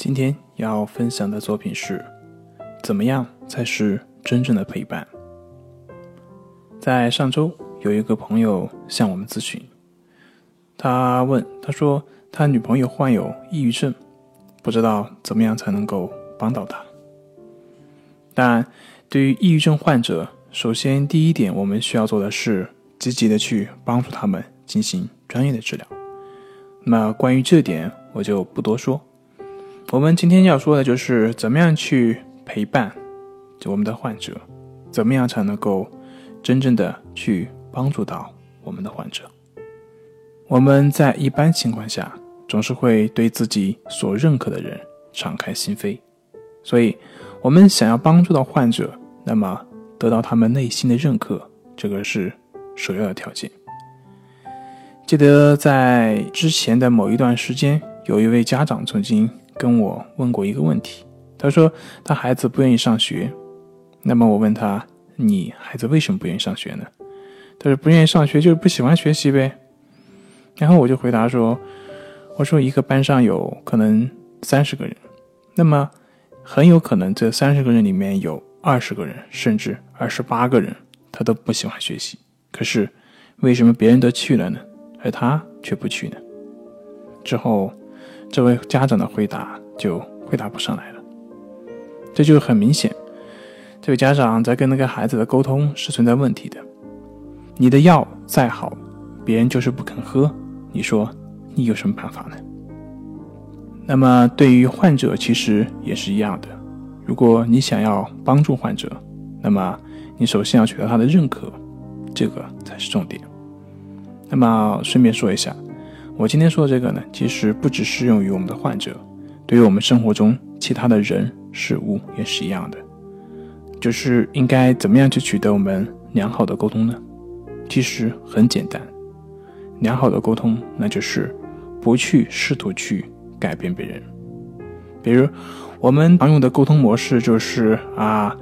今天要分享的作品是：怎么样才是真正的陪伴？在上周，有一个朋友向我们咨询，他问他说他女朋友患有抑郁症，不知道怎么样才能够帮到他。但对于抑郁症患者，首先第一点我们需要做的是积极的去帮助他们进行专业的治疗。那关于这点，我就不多说。我们今天要说的就是怎么样去陪伴我们的患者，怎么样才能够真正的去帮助到我们的患者。我们在一般情况下总是会对自己所认可的人敞开心扉，所以，我们想要帮助到患者，那么得到他们内心的认可，这个是首要的条件。记得在之前的某一段时间，有一位家长曾经。跟我问过一个问题，他说他孩子不愿意上学，那么我问他，你孩子为什么不愿意上学呢？他说不愿意上学就是不喜欢学习呗。然后我就回答说，我说一个班上有可能三十个人，那么很有可能这三十个人里面有二十个人甚至二十八个人他都不喜欢学习，可是为什么别人都去了呢，而他却不去呢？之后。这位家长的回答就回答不上来了，这就很明显，这位家长在跟那个孩子的沟通是存在问题的。你的药再好，别人就是不肯喝，你说你有什么办法呢？那么对于患者其实也是一样的，如果你想要帮助患者，那么你首先要取得他的认可，这个才是重点。那么顺便说一下。我今天说的这个呢，其实不只适用于我们的患者，对于我们生活中其他的人事物也是一样的。就是应该怎么样去取得我们良好的沟通呢？其实很简单，良好的沟通那就是不去试图去改变别人。比如我们常用的沟通模式就是啊，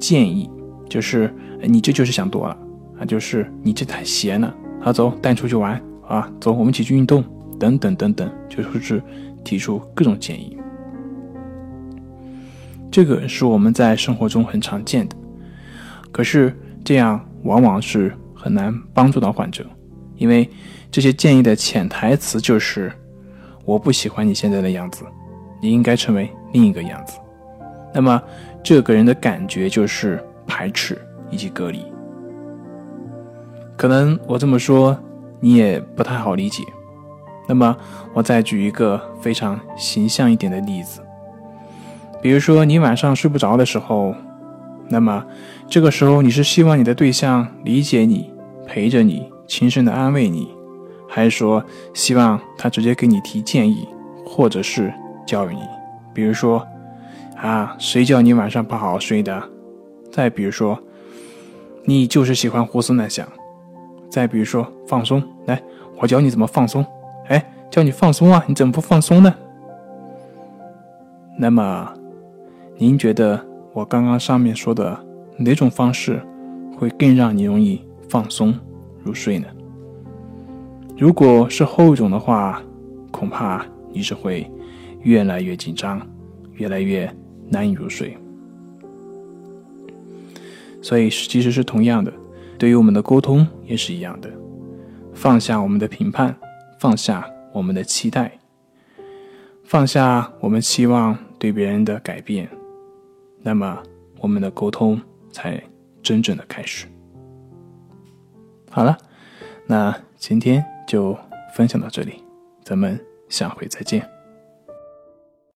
建议，就是你这就是想多了啊，就是你这太闲了，好走带你出去玩。啊，走，我们一起去运动，等等等等，就是提出各种建议。这个是我们在生活中很常见的，可是这样往往是很难帮助到患者，因为这些建议的潜台词就是我不喜欢你现在的样子，你应该成为另一个样子。那么这个人的感觉就是排斥以及隔离。可能我这么说。你也不太好理解，那么我再举一个非常形象一点的例子，比如说你晚上睡不着的时候，那么这个时候你是希望你的对象理解你、陪着你、轻声的安慰你，还是说希望他直接给你提建议，或者是教育你？比如说啊，谁叫你晚上不好好睡的？再比如说，你就是喜欢胡思乱想。再比如说放松，来，我教你怎么放松。哎，教你放松啊，你怎么不放松呢？那么，您觉得我刚刚上面说的哪种方式会更让你容易放松入睡呢？如果是后一种的话，恐怕你是会越来越紧张，越来越难以入睡。所以，其实是同样的。对于我们的沟通也是一样的，放下我们的评判，放下我们的期待，放下我们期望对别人的改变，那么我们的沟通才真正的开始。好了，那今天就分享到这里，咱们下回再见。